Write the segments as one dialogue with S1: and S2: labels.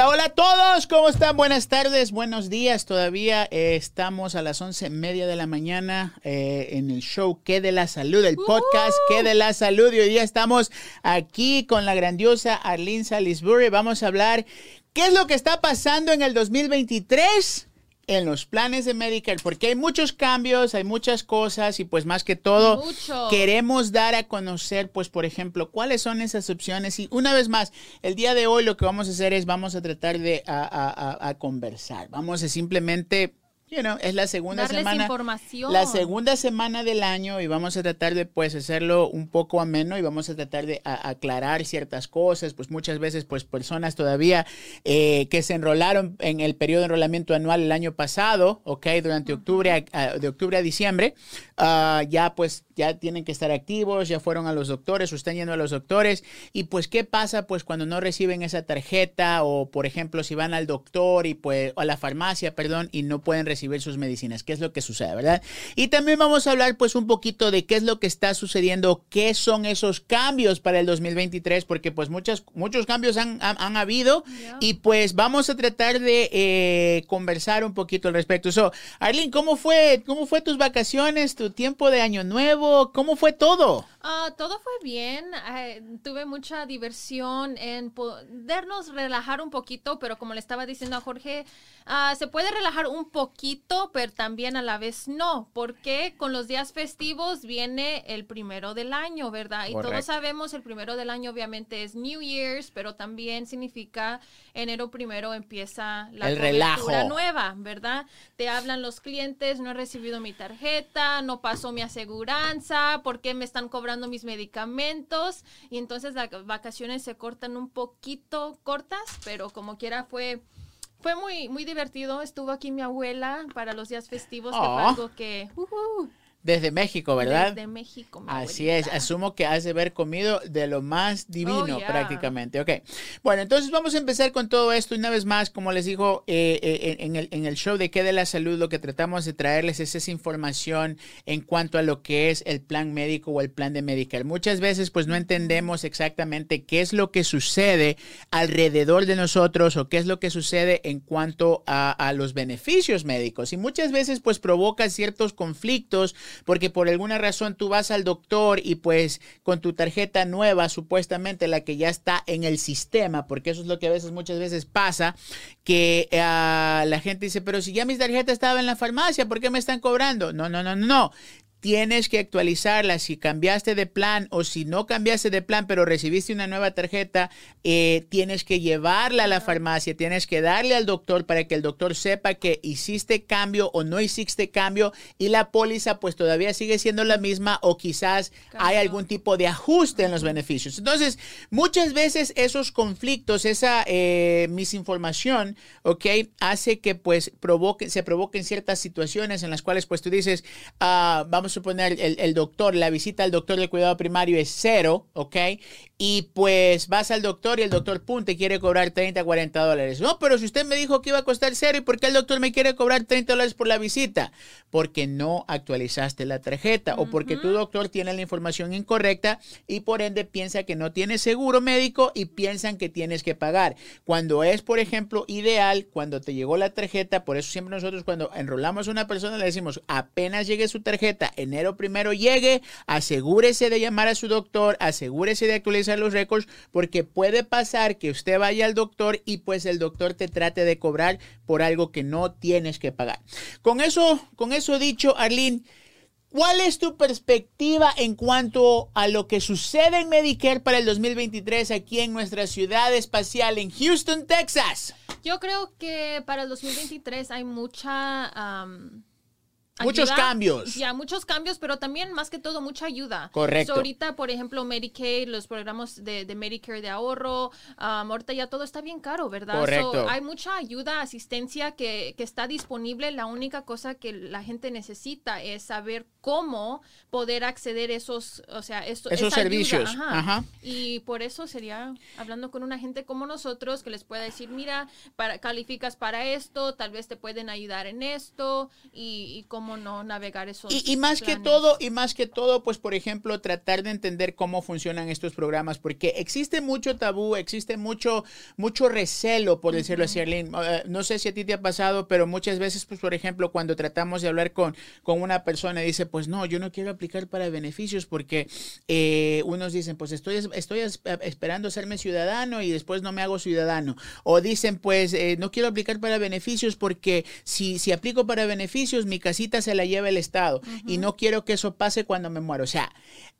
S1: Hola, hola a todos, ¿cómo están? Buenas tardes, buenos días. Todavía eh, estamos a las once media de la mañana eh, en el show ¿Qué de la Salud? El podcast ¿Qué de la Salud? Y hoy día estamos aquí con la grandiosa Arlene Salisbury. Vamos a hablar qué es lo que está pasando en el 2023 en los planes de Medicare, porque hay muchos cambios, hay muchas cosas y pues más que todo
S2: Mucho.
S1: queremos dar a conocer, pues por ejemplo, cuáles son esas opciones. Y una vez más, el día de hoy lo que vamos a hacer es vamos a tratar de a, a- a- a conversar. Vamos a simplemente, you know, es la segunda
S2: Darles
S1: semana.
S2: información.
S1: La segunda semana del año y vamos a tratar de pues hacerlo un poco ameno y vamos a tratar de a- aclarar ciertas cosas, pues muchas veces pues personas todavía eh, que se enrolaron en el periodo de enrolamiento anual el año pasado, ok, durante octubre, a- a- de octubre a diciembre, ah, ya pues ya tienen que estar activos, ya fueron a los doctores o están yendo a los doctores y pues qué pasa pues cuando no reciben esa tarjeta o por ejemplo si van al doctor y pues o a la farmacia, perdón, y no pueden recibir sus medicinas, qué es lo que sucede, ¿verdad? Y también vamos a hablar pues un poquito de qué es lo que está sucediendo, qué son esos cambios para el 2023 porque pues muchas muchos cambios han, han, han habido
S2: Yeah.
S1: y pues vamos a tratar de eh, conversar un poquito al respecto. So, Arlene, ¿cómo fue cómo fue tus vacaciones, tu tiempo de año nuevo? ¿Cómo fue todo?
S2: Ah, todo fue bien. eh, tuve mucha diversión en podernos relajar un poquito, pero como le estaba diciendo a Jorge, ah, se puede relajar un poquito, pero también a la vez no, porque con los días festivos viene el primero del año, ¿verdad? Y
S1: Correcto.
S2: todos sabemos el primero del año obviamente es New Year's, pero también significa enero primero empieza la
S1: El relajo.
S2: nueva, ¿verdad? Te hablan los clientes, no he recibido mi tarjeta, no pasó mi aseguranza, ¿por qué me están cobrando mis medicamentos? Y entonces las vacaciones se cortan un poquito cortas, pero como quiera fue... Fue muy, muy divertido. Estuvo aquí mi abuela para los días festivos, que fue
S1: Aw.
S2: algo que... ujú,
S1: Desde México, ¿verdad?
S2: Desde México. mi
S1: Así
S2: abuelita.
S1: es, asumo que has de haber comido de lo más divino
S2: Oh, yeah.
S1: prácticamente. Ok, bueno, entonces vamos a empezar con todo esto. Una vez más, como les digo, eh, eh, en, el, en el show de qué de la salud, lo que tratamos de traerles es esa información en cuanto a lo que es el plan médico o el plan de Medicare. Muchas veces pues no entendemos exactamente qué es lo que sucede alrededor de nosotros o qué es lo que sucede en cuanto a, a los beneficios médicos. Y muchas veces pues provoca ciertos conflictos porque por alguna razón tú vas al doctor y pues con tu tarjeta nueva, supuestamente la que ya está en el sistema, porque eso es lo que a veces, muchas veces pasa, que ah, la gente dice, pero si ya mi tarjeta estaba en la farmacia, ¿por qué me están cobrando? No, no, no, no, no. Tienes que actualizarla si cambiaste de plan o si no cambiaste de plan, pero recibiste una nueva tarjeta, eh, tienes que llevarla a la farmacia, tienes que darle al doctor para que el doctor sepa que hiciste cambio o no hiciste cambio y la póliza pues todavía sigue siendo la misma o quizás hay algún tipo de ajuste en los beneficios. Entonces, muchas veces esos conflictos, esa eh, misinformación, ¿ok? Hace que pues provoque, se provoquen ciertas situaciones en las cuales pues tú dices, ah, vamos a suponer el, el doctor, la visita al doctor de cuidado primario es cero, ¿ok? Y pues vas al doctor y el doctor, pum, te quiere cobrar 30, 40 dólares. No, pero si usted me dijo que iba a costar cero, ¿y por qué el doctor me quiere cobrar 30 dólares por la visita? Porque no actualizaste la tarjeta o porque tu doctor tiene la información incorrecta y por ende piensa que no tienes seguro médico y piensan que tienes que pagar. Cuando es, por ejemplo, ideal, cuando te llegó la tarjeta, por eso siempre nosotros cuando enrolamos a una persona le decimos, apenas llegue su tarjeta, enero primero llegue, asegúrese de llamar a su doctor, asegúrese de actualizar los récords, porque puede pasar que usted vaya al doctor y pues el doctor te trate de cobrar por algo que no tienes que pagar. Con eso, con eso dicho, Arlene, ¿Cuál es tu perspectiva en cuanto a lo que sucede en Medicare para el 2023 aquí en nuestra ciudad espacial en Houston, Texas?
S2: Yo creo que para el 2023 hay mucha...
S1: Muchos cambios.
S2: Ya, muchos cambios, pero también más que todo mucha ayuda.
S1: Correcto.
S2: So, ahorita, por ejemplo, Medicaid, los programas de, de Medicare de ahorro, um, ahorita ya todo está bien caro, ¿verdad?
S1: Correcto.
S2: So, hay mucha ayuda, asistencia que, que está disponible. La única cosa que la gente necesita es saber cómo poder acceder a esos, o sea, esto-
S1: Esos
S2: ayuda.
S1: servicios.
S2: Ajá.
S1: Ajá.
S2: Y por eso sería hablando con una gente como nosotros que les pueda decir, mira, para, calificas para esto, tal vez te pueden ayudar en esto y, y cómo cómo no navegar esos
S1: y, y más que todo, y más que todo, pues por ejemplo, tratar de entender cómo funcionan estos programas, porque existe mucho tabú, existe mucho, mucho recelo, por decirlo así, Arlene. Uh, no sé si a ti te ha pasado, pero muchas veces, pues por ejemplo, cuando tratamos de hablar con, con una persona, dice, pues no, yo no quiero aplicar para beneficios porque eh, unos dicen, pues estoy, estoy esperando serme ciudadano y después no me hago ciudadano. O dicen, pues eh, no quiero aplicar para beneficios porque si, si aplico para beneficios, mi casita se la lleva el Estado y no quiero que eso pase cuando me muero. O sea,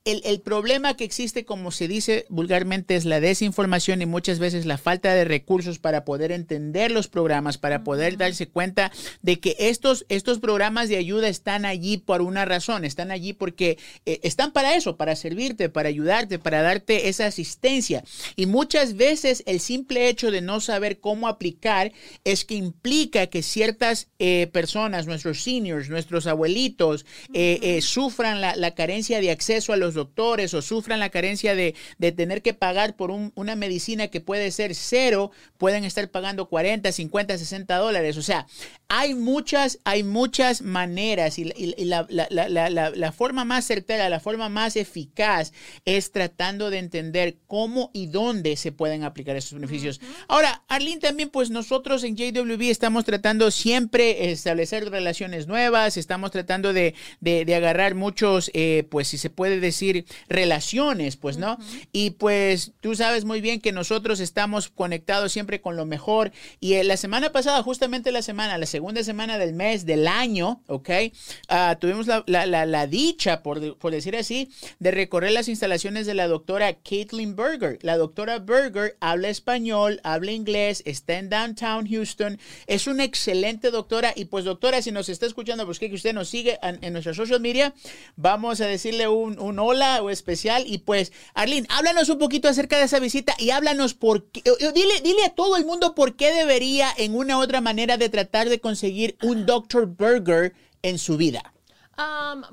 S1: el, el, problema que existe, como se dice vulgarmente, es la desinformación y muchas veces la falta de recursos para poder entender los programas, para poder darse cuenta de que estos, estos programas de ayuda están allí por una razón, están allí porque eh, están para eso, para servirte, para ayudarte, para darte esa asistencia. Y muchas veces el simple hecho de no saber cómo aplicar es que implica que ciertas eh, personas, nuestros seniors, nuestros abuelitos, eh, eh, sufran la, la carencia de acceso a los doctores o sufran la carencia de, de tener que pagar por un, una medicina que puede ser cero, pueden estar pagando 40, 50, 60 dólares. O sea, hay muchas, hay muchas maneras y, y, y la, la, la, la, forma más certera, la forma más eficaz es tratando de entender cómo y dónde se pueden aplicar esos beneficios. Ahora, Arlene, también pues nosotros en JWB estamos tratando siempre establecer relaciones nuevas, estamos tratando de, de, de agarrar muchos, eh, pues si se puede decir, decir, relaciones, pues, ¿no? Uh -huh. Y pues tú sabes muy bien que nosotros estamos conectados siempre con lo mejor. Y eh, la semana pasada, justamente la semana, la segunda semana del mes, del año, ¿ok? Uh, tuvimos la, la, la, la dicha, por, por, decir así, de recorrer las instalaciones de la doctora Caitlin Berger. La doctora Berger habla español, habla inglés, está en downtown Houston, es una excelente doctora. Y pues, doctora, si nos está escuchando, pues que usted nos sigue en, en nuestra social media, vamos a decirle un, un hola o especial. Y pues, Arlene, háblanos un poquito acerca de esa visita y háblanos por qué, dile, dile a todo el mundo por qué debería en una u otra manera de tratar de conseguir un Dr. Burger en su vida.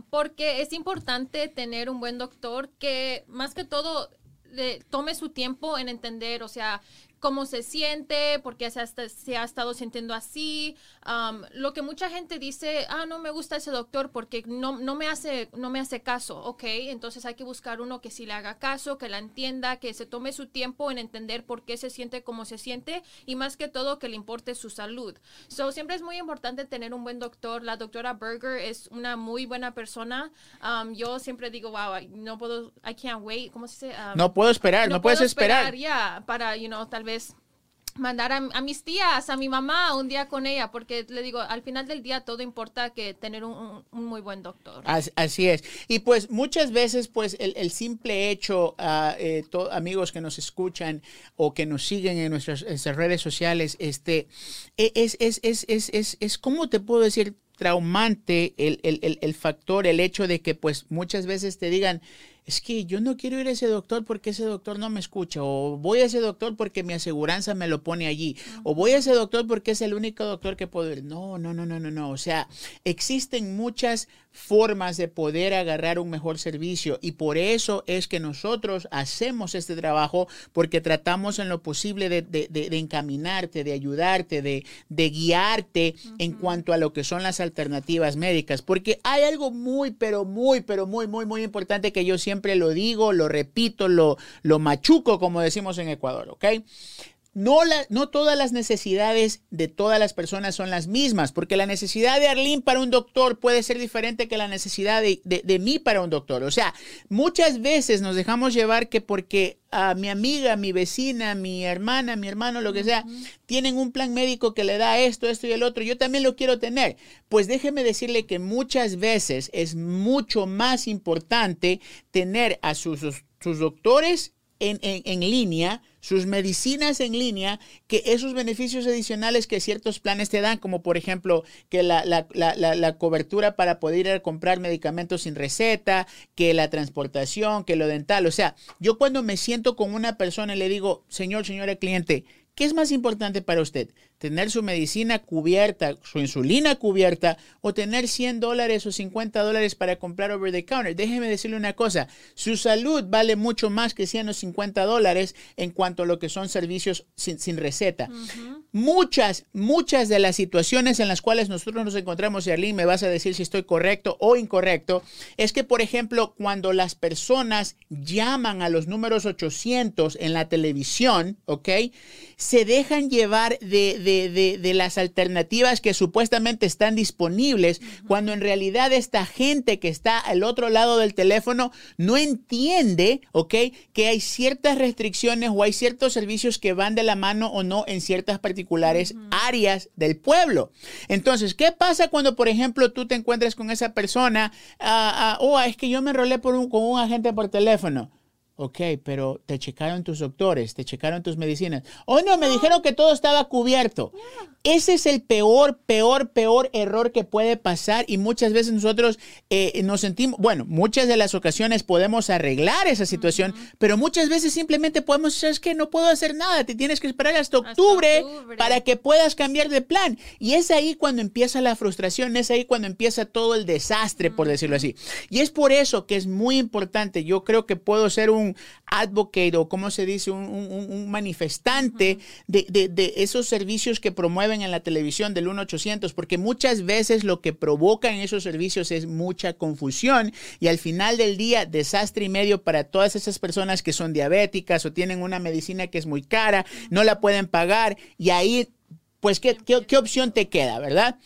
S2: Porque es importante tener un buen doctor que más que todo le tome su tiempo en entender, o sea, cómo se siente, por qué se ha, se ha estado sintiendo así. Um, lo que mucha gente dice, ah, no me gusta ese doctor porque no, no, me hace, no me hace caso. Ok, entonces hay que buscar uno que sí le haga caso, que la entienda, que se tome su tiempo en entender por qué se siente como se siente y más que todo que le importe su salud. So, siempre es muy importante tener un buen doctor. La doctora Berger es una muy buena persona. Um, yo siempre digo, wow, no puedo, I can't wait. ¿Cómo se dice? Um,
S1: no puedo esperar, no, no puedes esperar.
S2: Ya, yeah, para, you know, tal vez mandar a, mis tías, a mi mamá un día con ella, porque le digo, al final del día todo importa que tener un, muy buen doctor.
S1: Así, es. Y pues muchas veces, pues el, simple hecho, uh, amigos que nos escuchan o que nos siguen en nuestras, en nuestras redes sociales, este, es, es, es, es, es, es, ¿cómo te puedo decir? traumante el, el, el factor, el hecho de que pues muchas veces te digan, es que yo no quiero ir a ese doctor porque ese doctor no me escucha, o voy a ese doctor porque mi aseguranza me lo pone allí, uh -huh. o voy a ese doctor porque es el único doctor que puedo ir. No, no, no, no, no, no. O sea, existen muchas formas de poder agarrar un mejor servicio y por eso es que nosotros hacemos este trabajo porque tratamos en lo posible de, de, de, de encaminarte, de ayudarte, de, guiarte uh -huh. en cuanto a lo que son las alternativas médicas, porque hay algo muy, pero muy, pero muy, muy, muy importante que yo siempre siempre lo digo, lo repito, lo, lo machuco, como decimos en Ecuador, ¿ok? No, la, no, todas las necesidades de todas las personas son las mismas, porque la necesidad de Arlene para un doctor puede ser diferente que la necesidad de, de, de mí para un doctor. O sea, muchas veces nos dejamos llevar que porque a mi amiga, mi vecina, mi hermana, mi hermano, lo que sea, uh -huh. tienen un plan médico que le da esto, esto y el otro, yo también lo quiero tener. Pues déjeme decirle que muchas veces es mucho más importante tener a sus, sus doctores en, en, en línea, sus medicinas en línea, que esos beneficios adicionales que ciertos planes te dan, como por ejemplo que la, la, la, la, cobertura para poder ir a comprar medicamentos sin receta, que la transportación, que lo dental. O sea, yo cuando me siento con una persona y le digo, señor, señora cliente, ¿Qué es más importante para usted? ¿Tener su medicina cubierta, su insulina cubierta o tener 100 dólares o 50 dólares para comprar over the counter? Déjeme decirle una cosa, su salud vale mucho más que 100 o 50 dólares en cuanto a lo que son servicios sin, receta. Muchas, muchas de las situaciones en las cuales nosotros nos encontramos, y Arlene me vas a decir si estoy correcto o incorrecto, es que, por ejemplo, cuando las personas llaman a los números 800 en la televisión, ¿ok? se dejan llevar de, de, las alternativas que supuestamente están disponibles, cuando en realidad esta gente que está al otro lado del teléfono no entiende, ¿ok? Que hay ciertas restricciones o hay ciertos servicios que van de la mano o no en ciertas particulares áreas del pueblo. Entonces, ¿qué pasa cuando, por ejemplo, tú te encuentras con esa persona? Ah, oh, es que yo me enrolé por un, con un agente por teléfono. Ok, pero te checaron tus doctores, te checaron tus medicinas. Oh, no, me dijeron que todo estaba cubierto. Ese es el peor, peor, peor error que puede pasar y muchas veces nosotros eh, nos sentimos, bueno, muchas de las ocasiones podemos arreglar esa situación, pero muchas veces simplemente podemos, ¿sabes que No puedo hacer nada, te tienes que esperar hasta octubre, para que puedas cambiar de plan. Y es ahí cuando empieza la frustración, es ahí cuando empieza todo el desastre, por decirlo así. Y es por eso que es muy importante, yo creo que puedo ser un advocate o como se dice, un, manifestante de, esos servicios que promueven en la televisión del 1-800, porque muchas veces lo que provoca en esos servicios es mucha confusión y al final del día desastre y medio para todas esas personas que son diabéticas o tienen una medicina que es muy cara, no la pueden pagar y ahí pues, ¿qué, qué, opción te queda, verdad?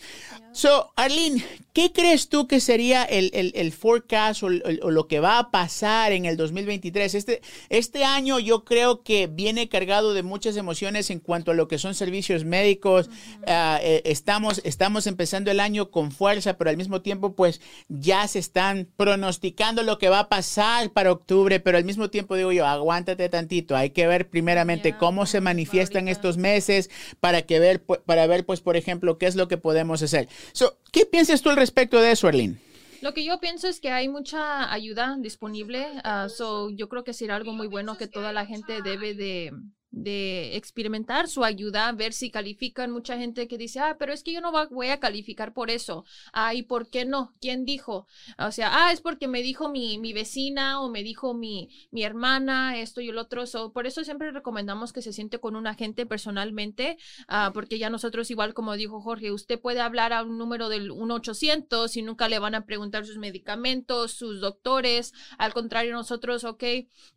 S1: So, Arlene, ¿qué crees tú que sería el, el, forecast o, lo que va a pasar en el 2023? Este, este año yo creo que viene cargado de muchas emociones en cuanto a lo que son servicios médicos. Ah, eh, estamos, estamos empezando el año con fuerza, pero al mismo tiempo pues ya se están pronosticando lo que va a pasar para octubre, pero al mismo tiempo digo yo, aguántate tantito, hay que ver primeramente cómo se manifiestan estos meses para, que ver, para ver pues por ejemplo qué es lo que podemos hacer. So, ¿Qué piensas tú al respecto de eso, Arlene?
S2: Lo que yo pienso es que hay mucha ayuda disponible. Uh, so yo creo que será algo muy bueno que toda la gente debe de, de experimentar su ayuda, ver si califican. Mucha gente que dice, ah, pero es que yo no voy a calificar por eso. Ah, ¿y por qué no? ¿Quién dijo? O sea, ah, es porque me dijo mi, mi vecina o me dijo mi, mi hermana, esto y el otro. por eso siempre recomendamos que se siente con un agente personalmente, ah, porque ya nosotros, igual como dijo Jorge, usted puede hablar a un número del 1-800 y nunca le van a preguntar sus medicamentos, sus doctores. Al contrario, nosotros, ok,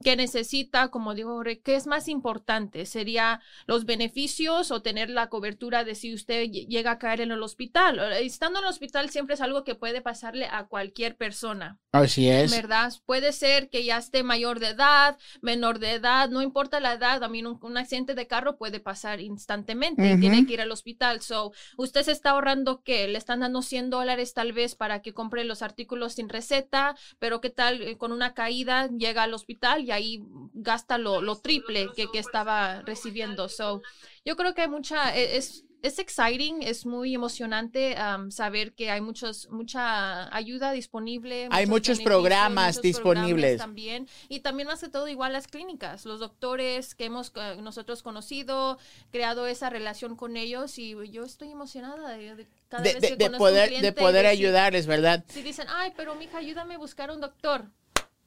S2: ¿qué necesita? Como dijo Jorge, ¿qué es más importante? Sería los beneficios o tener la cobertura de si usted llega a caer en el hospital. Estando en el hospital siempre es algo que puede pasarle a cualquier persona.
S1: Así es.
S2: ¿Verdad? Puede ser que ya esté mayor de edad, menor de edad, no importa la edad, también un, accidente de carro puede pasar instantemente, tiene que ir al hospital. So, usted se está ahorrando que le están dando 100 dólares tal vez para que compre los artículos sin receta, pero qué tal eh, con una caída llega al hospital y ahí gasta lo, lo triple que, que estaba recibiendo. So, yo creo que hay mucha, e, es, es exciting, es muy emocionante saber que hay muchos, mucha ayuda disponible.
S1: Hay muchos programas disponibles.
S2: también. Y también más que todo igual las clínicas, los doctores que hemos eh, nosotros conocido, creado esa relación con ellos y yo estoy emocionada de,
S1: cada vez que poder, de poder ayudarles, ¿verdad?
S2: Si dicen, ay, pero mija, ayúdame a buscar un doctor.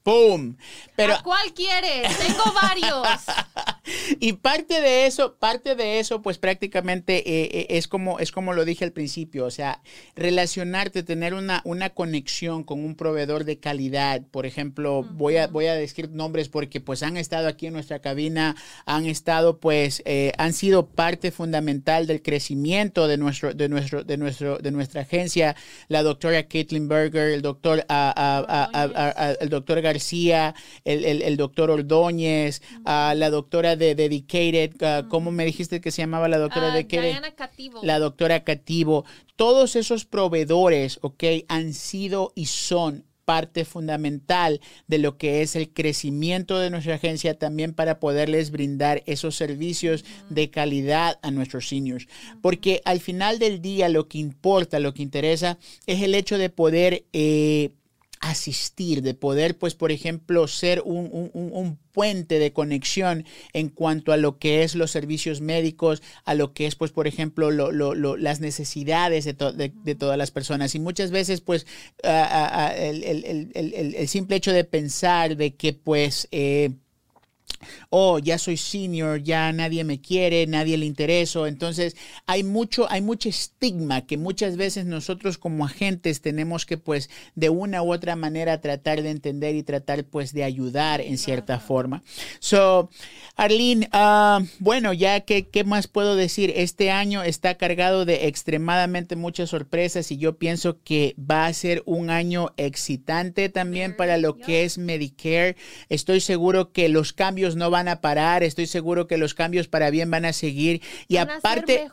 S1: ¡Pum!
S2: Pero, ¿A cuál quieres? Tengo varios.
S1: y parte de eso, parte de eso, pues prácticamente eh, eh, es, como, es como lo dije al principio, o sea, relacionarte, tener una, una conexión con un proveedor de calidad. Por ejemplo, voy, a, voy a decir nombres porque pues han estado aquí en nuestra cabina, han estado pues, eh, han sido parte fundamental del crecimiento de, nuestro, de, nuestro, de, nuestro, de nuestra agencia, la doctora Caitlin Berger, el doctor, el doctor García, García, el, doctor Ordóñez, la doctora de Dedicated, ¿cómo me dijiste que se llamaba la doctora de
S2: Dedicated? Cativo.
S1: La doctora Cativo. Todos esos proveedores, ok, han sido y son parte fundamental de lo que es el crecimiento de nuestra agencia también para poderles brindar esos servicios de calidad a nuestros seniors. Porque al final del día lo que importa, lo que interesa es el hecho de poder eh, asistir, de poder, pues, por ejemplo, ser un, un, puente de conexión en cuanto a lo que es los servicios médicos, a lo que es, pues, por ejemplo, lo, lo, las necesidades de, de, todas las personas. Y muchas veces, pues, el, el, el, el, simple hecho de pensar de que, pues, eh, oh, ya soy senior, ya nadie me quiere, nadie le intereso. Entonces, hay mucho, hay mucho estigma que muchas veces nosotros como agentes tenemos que, pues, de una u otra manera tratar de entender y tratar, pues, de ayudar en cierta forma. So, Arlene, uh, bueno, ya que, ¿qué más puedo decir? Este año está cargado de extremadamente muchas sorpresas y yo pienso que va a ser un año excitante también para lo que es Medicare. Estoy seguro que los cambios no van a parar, estoy seguro que los cambios para bien van a seguir y aparte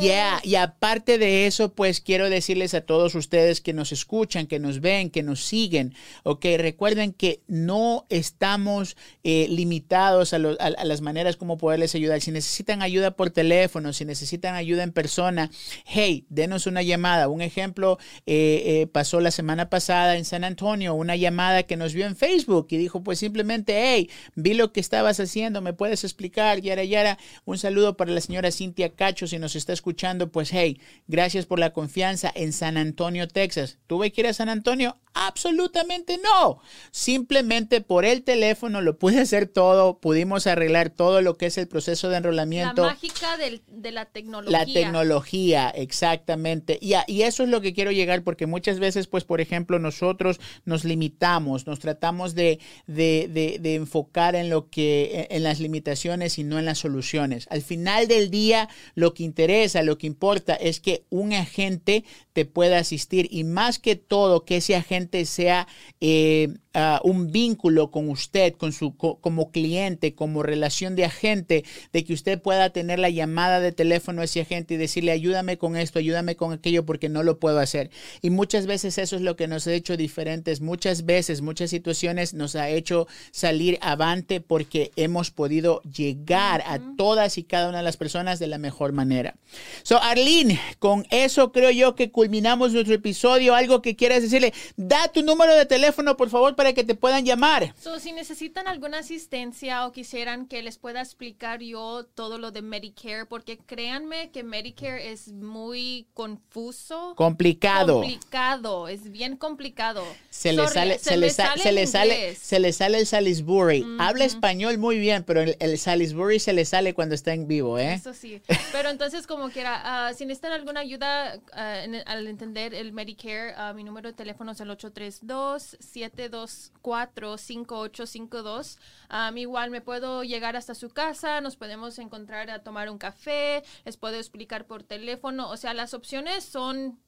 S1: ya y aparte de eso, pues quiero decirles a todos ustedes que nos escuchan, que nos ven, que nos siguen, ok, recuerden que no estamos eh, limitados a, las maneras como poderles ayudar. Si necesitan ayuda por teléfono, si necesitan ayuda en persona, hey, denos una llamada. Un ejemplo eh, eh, pasó la semana pasada en San Antonio, una llamada que nos vio en Facebook y dijo pues simplemente, hey, vi lo que estabas haciendo? ¿Me puedes explicar? Yara Yara, un saludo para la señora Cintia Cacho, si nos está escuchando, pues hey, gracias por la confianza en San Antonio, Texas. ¿Tuve que ir a San Antonio? Absolutamente no. Simplemente por el teléfono lo pude hacer todo, pudimos arreglar todo lo que es el proceso de enrolamiento.
S2: La mágica de la tecnología.
S1: La tecnología, exactamente. Y, y eso es lo que quiero llegar porque muchas veces, pues, por ejemplo, nosotros nos limitamos, nos tratamos de, de, de, de enfocar en lo que en las limitaciones y no en las soluciones. Al final del día, lo que interesa, lo que importa es que un agente te pueda asistir y más que todo que ese agente sea eh, un vínculo con usted, con su, como cliente, como relación de agente, de que usted pueda tener la llamada de teléfono a ese agente y decirle, ayúdame con esto, ayúdame con aquello, porque no lo puedo hacer. Y muchas veces eso es lo que nos ha hecho diferentes. Muchas veces, muchas situaciones nos ha hecho salir avante porque hemos podido llegar a todas y cada una de las personas de la mejor manera. So, Arlene, con eso creo yo que culminamos nuestro episodio. Algo que quieras decirle, da tu número de teléfono, por favor, para que te puedan llamar.
S2: So, si necesitan alguna asistencia o quisieran que les pueda explicar yo todo lo de Medicare, porque créanme que Medicare es muy confuso.
S1: Complicado.
S2: Complicado, es bien complicado.
S1: Se le sale, se, le, sale, se le sale, se le sale el Salisbury. Habla español muy bien, pero el, Salisbury se le sale cuando está en vivo, ¿eh?
S2: Eso sí. Pero entonces, como quiera, uh, si necesitan alguna ayuda ah, al entender el Medicare, uh, mi número de teléfono es el 832 72 5852 Um, igual me puedo llegar hasta su casa, nos podemos encontrar a tomar un café, les puedo explicar por teléfono. O sea, las opciones son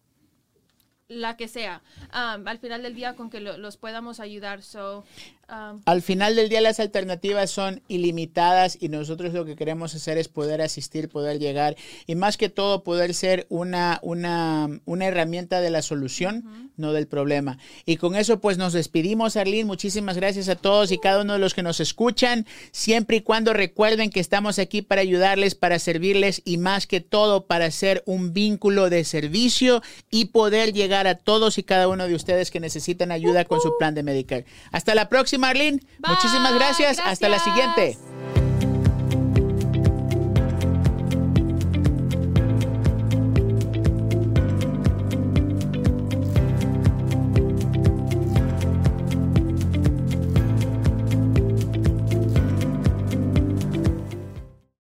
S2: la que sea, al final del día con que los podamos ayudar. So,
S1: al final del día las alternativas son ilimitadas y nosotros lo que queremos hacer es poder asistir, poder llegar y más que todo poder ser una, una, una herramienta de la solución, no del problema. Y con eso pues nos despedimos, Arlene. Muchísimas gracias a todos y cada uno de los que nos escuchan, siempre y cuando recuerden que estamos aquí para ayudarles, para servirles y más que todo para ser un vínculo de servicio y poder llegar a todos y cada uno de ustedes que necesitan ayuda con su plan de Medicare. Hasta la próxima. Marlene. Muchísimas gracias. Hasta la siguiente.